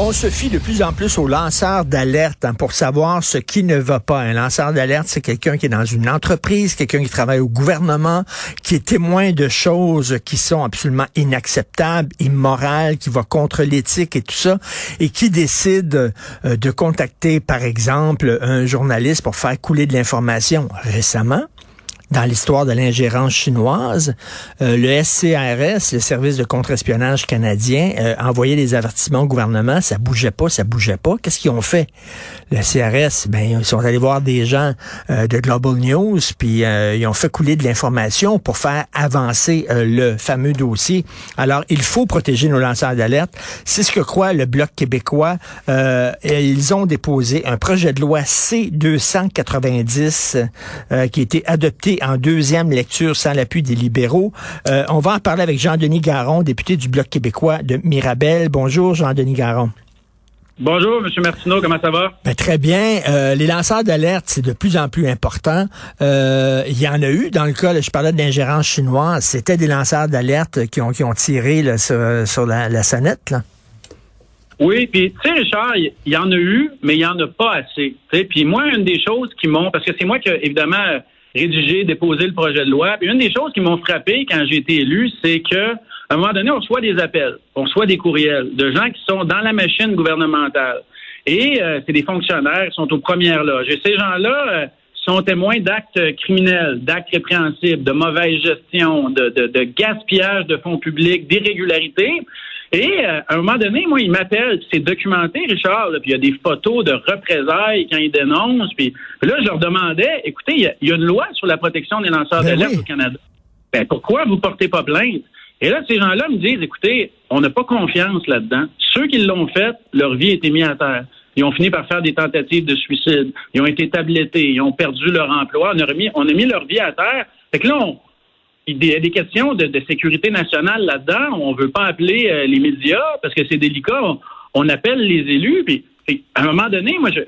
On se fie de plus en plus aux lanceurs d'alerte hein, pour savoir ce qui ne va pas. Un lanceur d'alerte, c'est quelqu'un qui est dans une entreprise, quelqu'un qui travaille au gouvernement, qui est témoin de choses qui sont absolument inacceptables, immorales, qui va contre l'éthique et tout ça, et qui décide euh, de contacter, par exemple, un journaliste pour faire couler de l'information. Récemment, dans l'histoire de l'ingérence chinoise, euh, le SCRS, le service de contre-espionnage canadien, euh, envoyait des avertissements au gouvernement, ça bougeait pas, ça bougeait pas. Qu'est-ce qu'ils ont fait? Le CRS, ben ils sont allés voir des gens euh, de Global News, puis euh, ils ont fait couler de l'information pour faire avancer le fameux dossier. Alors, il faut protéger nos lanceurs d'alerte. C'est ce que croit le Bloc québécois. et ils ont déposé un projet de loi C-290 qui a été adopté en deuxième lecture sans l'appui des libéraux. Euh, on va en parler avec Jean-Denis Garon, député du Bloc québécois de Mirabel. Bonjour, Jean-Denis Garon. Bonjour, M. Martineau, comment ça va? Ben, très bien. Euh, les lanceurs d'alerte, c'est de plus en plus important. Euh, il y en a eu dans le cas, je parlais de l'ingérence chinoise, c'était des lanceurs d'alerte qui ont, qui ont tiré sur, la, la, sonnette. Là. Oui, puis tu sais, Richard, il y, en a eu, mais il y en a pas assez. Puis moi, une des choses qui m'ont, parce que c'est moi qui, évidemment, rédiger, déposer le projet de loi. Puis une des choses qui m'ont frappé quand j'ai été élu, c'est que à un moment donné, on reçoit des appels, on reçoit des courriels de gens qui sont dans la machine gouvernementale. Et euh, c'est des fonctionnaires qui sont aux premières loges. Et ces gens-là euh, sont témoins d'actes criminels, d'actes répréhensibles, de mauvaise gestion, de, de, de gaspillage de fonds publics, d'irrégularités. Et euh, à un moment donné, moi, il m'appelle, c'est documenté, Richard, puis il y a des photos de représailles quand ils dénoncent. Puis là, je leur demandais, écoutez, il y, a, une loi sur la protection des lanceurs ben d'alerte au Canada. Ben, pourquoi vous portez pas plainte? Et là, ces gens-là me disent, écoutez, on n'a pas confiance là-dedans. Ceux qui l'ont fait, leur vie a été mise à terre. Ils ont fini par faire des tentatives de suicide. Ils ont été tablettés. Ils ont perdu leur emploi. On a, remis, on a mis leur vie à terre. Fait que là, on, il y a des questions de, sécurité nationale là-dedans. On veut pas appeler euh, les médias parce que c'est délicat. On, appelle les élus. Puis, à un moment donné, moi, je,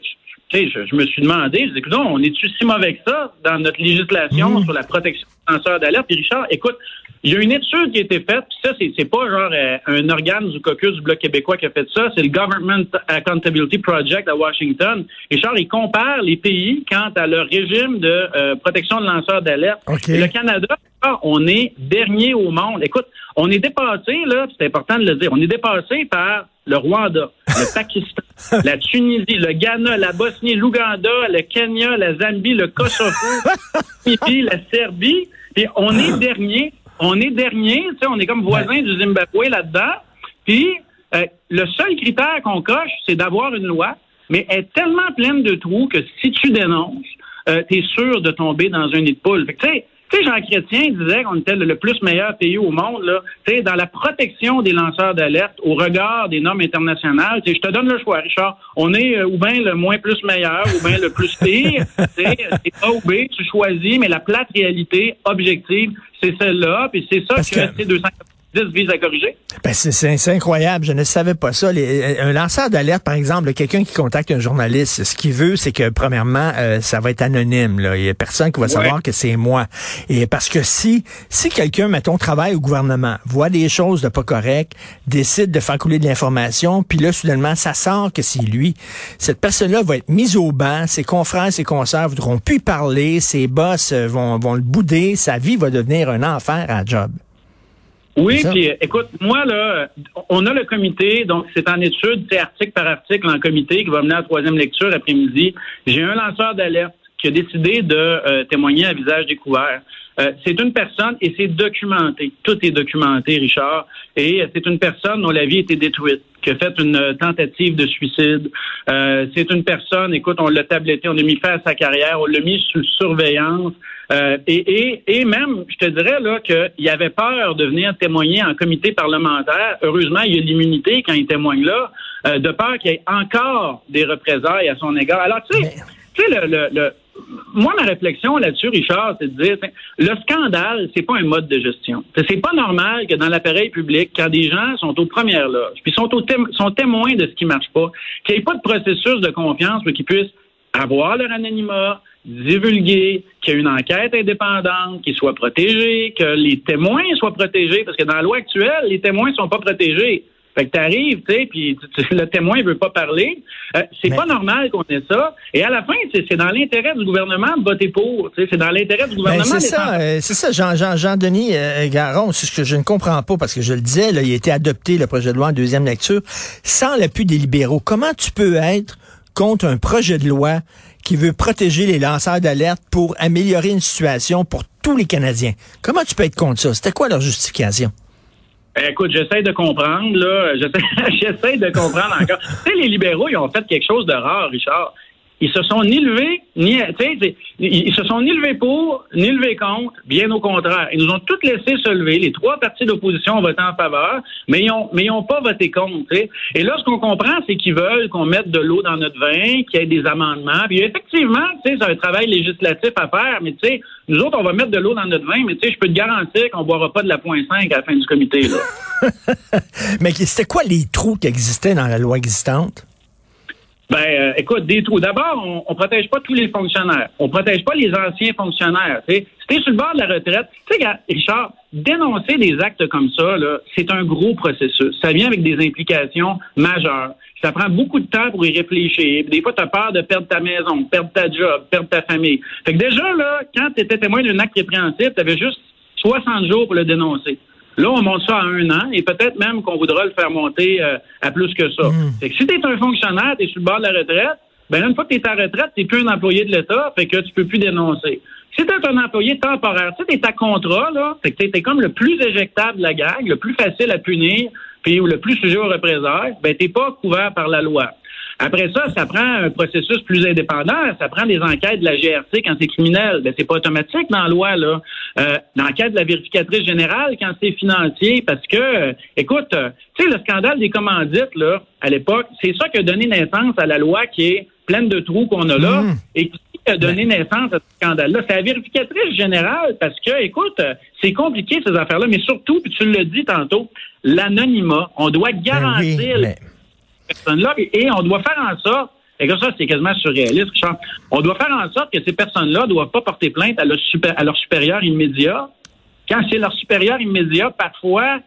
je, me suis demandé, je dis, on est-tu si mauvais que ça dans notre législation mmh. sur la protection lanceurs d'alerte? Puis Richard, écoute, il y a une étude qui a été faite, puis ça, c'est, pas genre euh, un organe du caucus du Bloc québécois qui a fait ça, c'est le Government Accountability Project à Washington. Richard, il compare les pays quant à leur régime de euh, protection de lanceurs d'alerte. Le Canada, on est dernier au monde. Écoute, on est dépassé, là, c'est important de le dire, on est dépassé par le Rwanda, le Pakistan, la Tunisie, le Ghana, la Bosnie, l'Ouganda, le Kenya, la Zambie, le Kosovo, la Serbie. Et on est dernier, on est dernier, tu sais, on est comme voisin du Zimbabwe là-dedans. Puis euh, le seul critère qu'on coche, c'est d'avoir une loi, mais elle est tellement pleine de trous que si tu dénonces, euh, tu es sûr de tomber dans un nid de poule. tu sais, tu sais, Jean Chrétien disait qu'on était le plus meilleur pays au monde, là. Tu sais, dans la protection des lanceurs d'alerte au regard des normes internationales. Tu sais, je te donne le choix, Richard. On est euh, ou bien le moins plus meilleur, ou bien le plus pire. tu sais, c'est A ou B, tu choisis, mais la plate réalité objective, c'est celle-là, puis c'est ça que, que... 200 vise à corriger? Ben c'est incroyable, je ne savais pas ça. Les, un lanceur d'alerte, par exemple, quelqu'un qui contacte un journaliste, ce qu'il veut, c'est que premièrement, euh, ça va être anonyme. Là. Il y a personne qui va savoir que c'est moi. Et parce que si si quelqu'un, mettons, travaille au gouvernement, voit des choses de pas correctes, décide de faire couler de l'information, puis là, soudainement, ça sort que c'est lui, cette personne-là va être mise au banc, ses confrères, ses consoeurs voudront plus parler, ses boss euh, vont, vont le bouder, sa vie va devenir un enfer à job. Oui, puis écoute, moi, là, on a le comité, donc c'est en étude, c'est article par article en comité qui va mener à la troisième lecture après-midi. J'ai un lanceur d'alerte qui a décidé de euh, témoigner à visage découvert. Euh, c'est une personne, et c'est documenté, tout est documenté, Richard, et c'est une personne dont la vie a été détruite, qui a fait une tentative de suicide. Euh, c'est une personne, écoute, on l'a tabletté, on l'a mis fin à sa carrière, on l'a mis sous surveillance. Euh, et, et, et, même, je te dirais là qu'il avait peur de venir témoigner en comité parlementaire. Heureusement, il y a l'immunité quand il témoigne là, euh, de peur qu'il y ait encore des représailles à son égard. Alors, tu sais, tu sais, le, le, moi, ma réflexion là-dessus, Richard, c'est de dire, le scandale, c'est pas un mode de gestion. C'est pas normal que dans l'appareil public, quand des gens sont aux premières loges, puis sont, sont témoins de ce qui marche pas, qu'il n'y ait pas de processus de confiance pour qu'ils puissent avoir leur anonymat, divulguer, qu'il y ait une enquête indépendante, qu'ils soient protégés, que les témoins soient protégés, parce que dans la loi actuelle, les témoins ne sont pas protégés. Fait que t'arrives, tu sais, puis le témoin veut pas parler. Euh, c'est pas normal qu'on ait ça. Et à la fin, c'est dans l'intérêt du gouvernement de voter pour. C'est dans l'intérêt du gouvernement. c'est ça, euh, c'est ça, Jean, Jean, Jean Denis euh, Garon. C'est ce que je ne comprends pas parce que je le disais, là, il a été adopté le projet de loi en deuxième lecture sans l'appui des libéraux. Comment tu peux être contre un projet de loi qui veut protéger les lanceurs d'alerte pour améliorer une situation pour tous les Canadiens? Comment tu peux être contre ça? C'était quoi leur justification? Eh, écoute, j'essaie de comprendre, là. J'essaie de comprendre encore. tu sais, les libéraux, ils ont fait quelque chose de rare, Richard ils se sont ni levés, ni, ils se sont ni levés pour, ni levés contre, bien au contraire. Ils nous ont tous laissé se lever. Les trois partis d'opposition ont voté en faveur, mais ils ont, mais ils ont pas voté contre. Et là, ce qu'on comprend, c'est qu'ils veulent qu'on mette de l'eau dans notre vin, qu'il y ait des amendements. Puis effectivement, tu sais, c'est un travail législatif à faire, mais tu sais, nous autres, on va mettre de l'eau dans notre vin, mais tu sais, je peux te garantir qu'on boira pas de la point 5 à la fin du comité, là. mais c'était quoi les trous qui existaient dans la loi existante? Ben, euh, écoute, des trous. D'abord, on, on protège pas tous les fonctionnaires. On protège pas les anciens fonctionnaires. Si sur le bord de la retraite, tu sais, Richard, dénoncer des actes comme ça, c'est un gros processus. Ça vient avec des implications majeures. Ça prend beaucoup de temps pour y réfléchir. Des fois, tu as peur de perdre ta maison, perdre ta job, perdre ta famille. Fait que déjà, là, quand tu étais témoin d'un acte répréhensible, tu avais juste 60 jours pour le dénoncer. Là, on monte ça à un an et peut-être même qu'on voudra le faire monter euh, à plus que ça. Hmm. Fait que si tu es un fonctionnaire, tu es sur le bord de la retraite, ben là, une fois que tu es à retraite, tu plus un employé de l'État, fait que tu peux plus dénoncer. Si tu es un employé temporaire, tu es à contrat, là, fait que tu es, comme le plus éjectable de la gang, le plus facile à punir, puis le plus sujet aux représailles, ben t'es pas couvert par la loi. Après ça, ça prend un processus plus indépendant. Ça prend des enquêtes de la GRC quand c'est criminel. Ben, c'est pas automatique dans la loi, là. Euh, l'enquête de la vérificatrice générale quand c'est financier, parce que, écoute, tu sais, le scandale des commandites, là, à l'époque, c'est ça qui a donné naissance à la loi qui est pleine de trous qu'on a là. Mmh. Et qui a donné naissance à ce scandale-là? C'est la vérificatrice générale, parce que, écoute, c'est compliqué, ces affaires-là, mais surtout, puis tu le dis tantôt, l'anonymat. On doit ben garantir personnes-là et on doit faire en sorte et que ça, c'est quasiment surréaliste. On doit faire en sorte que ces personnes-là ne doivent pas porter plainte à leur, super, à leur supérieur immédiat. Quand c'est leur supérieur immédiat, parfois,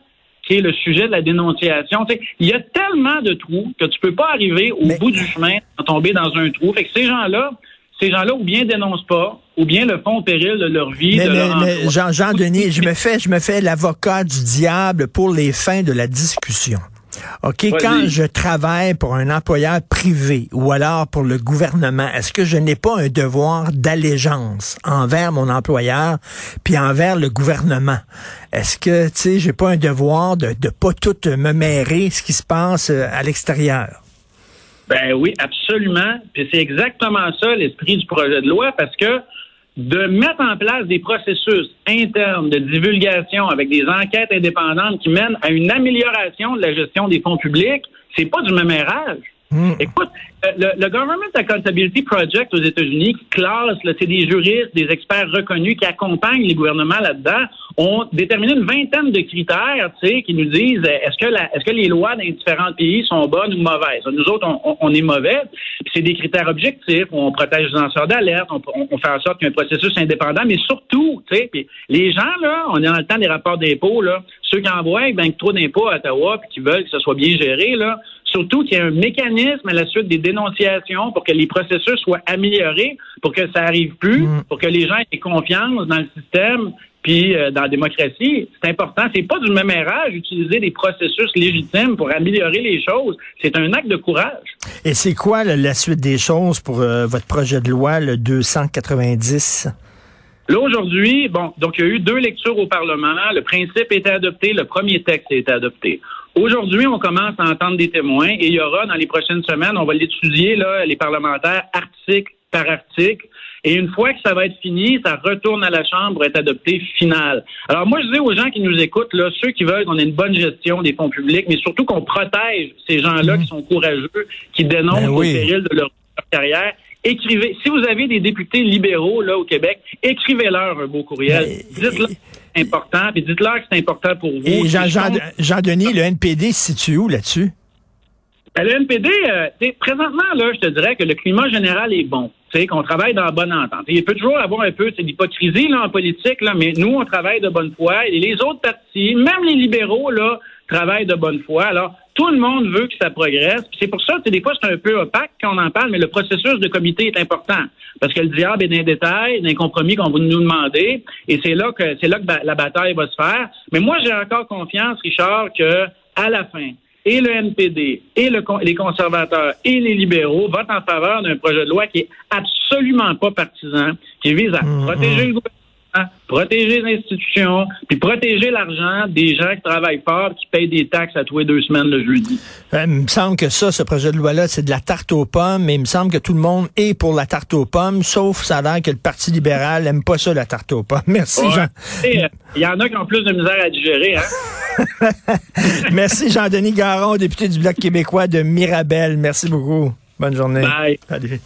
qui est le sujet de la dénonciation. il y a tellement de trous que tu peux pas arriver au bout du chemin sans tomber dans un trou. Fait que ces gens-là, ces gens-là ou bien dénoncent pas, ou bien le font au péril de leur vie. Mais, de Jean, Jean Denis, je me fais, je me fais l'avocat du diable pour les fins de la discussion. OK, quand je travaille pour un employeur privé ou alors pour le gouvernement, est-ce que je n'ai pas un devoir d'allégeance envers mon employeur puis envers le gouvernement? Est-ce que, tu sais, j'ai pas un devoir de ne pas tout me mêler ce qui se passe euh, à l'extérieur? Ben oui, absolument. Puis c'est exactement ça l'esprit du projet de loi parce que de mettre en place des processus internes de divulgation avec des enquêtes indépendantes qui mènent à une amélioration de la gestion des fonds publics, c'est pas du mémérage. Hmm. Écoute, euh, le, Government Accountability Project aux États-Unis, qui classe, c'est des juristes, des experts reconnus qui accompagnent les gouvernements là-dedans, ont déterminé une vingtaine de critères, tu sais, qui nous disent euh, est-ce que est-ce que les lois dans différents pays sont bonnes ou mauvaises? Nous autres, on, est mauvais. c'est des critères objectifs. On protège les lanceurs d'alerte, on, fait en sorte qu'il y ait un processus indépendant, mais surtout, tu sais, les gens là, on est dans le temps des rapports d'impôts là, ceux qui envoient ben, trop d'impôts à Ottawa puis qui veulent que ça soit bien géré là, surtout qu'il y ait un mécanisme à la suite des dénonciations pour que les processus soient améliorés, pour que ça arrive plus, mm. pour que les gens aient confiance dans le système puis euh, dans la démocratie, c'est important. C'est pas du même âge d'utiliser des processus légitimes pour améliorer les choses. C'est un acte de courage. Et c'est quoi la suite des choses pour euh, votre projet de loi, le 290? Là, aujourd'hui, bon, donc il y a eu deux lectures au Parlement. Le principe a été adopté, le premier texte a été adopté. Aujourd'hui, on commence à entendre des témoins et il y aura dans les prochaines semaines, on va l'étudier, là, les parlementaires, article par article. Et une fois que ça va être fini, ça retourne à la Chambre pour être adopté final. Alors moi, je dis aux gens qui nous écoutent, là, ceux qui veulent qu'on ait une bonne gestion des fonds publics, mais surtout qu'on protège ces gens-là qui sont courageux, qui dénoncent Ben oui. au péril de leur carrière, écrivez. Si vous avez des députés libéraux là au Québec, écrivez-leur un beau courriel. Mais- Dites-leur c'est important, puis dites-leur que c'est important pour vous. Et Jean, Jean, compte- Jean-Denis, le NPD se situe où là-dessus? À Le NPD, euh, présentement, là, je te dirais que le climat général est bon. Tu sais, qu'on travaille dans la bonne entente. Il peut toujours avoir un peu d'hypocrisie là, en politique, là, mais nous, on travaille de bonne foi. Et les autres partis, même les libéraux, là, travaillent de bonne foi. Alors, tout le monde veut que ça progresse. C'est pour ça, que des fois, c'est un peu opaque quand on en parle, mais le processus de comité est important. Parce que le diable est dans les détails, dans les compromis qu'on va nous demander. Et c'est là que c'est là que la bataille va se faire. Mais moi, j'ai encore confiance, Richard, que à la fin, et le NPD, et le les conservateurs, et les libéraux votent en faveur d'un projet de loi qui est absolument pas partisan, qui vise à protéger le gouvernement, protéger les institutions, puis protéger l'argent des gens qui travaillent fort, qui payent des taxes à tous les deux semaines le jeudi. Euh, il me semble que ça, ce projet de loi-là, c'est de la tarte aux pommes, mais il me semble que tout le monde est pour la tarte aux pommes, sauf ça a l'air que le Parti libéral aime pas ça, la tarte aux pommes. Merci, Ouais. Jean. Euh, Il y en a qui ont plus de misère à digérer, hein? Merci, Jean-Denis Garon, député du Bloc québécois de Mirabel. Merci beaucoup. Bonne journée. Bye. Salut.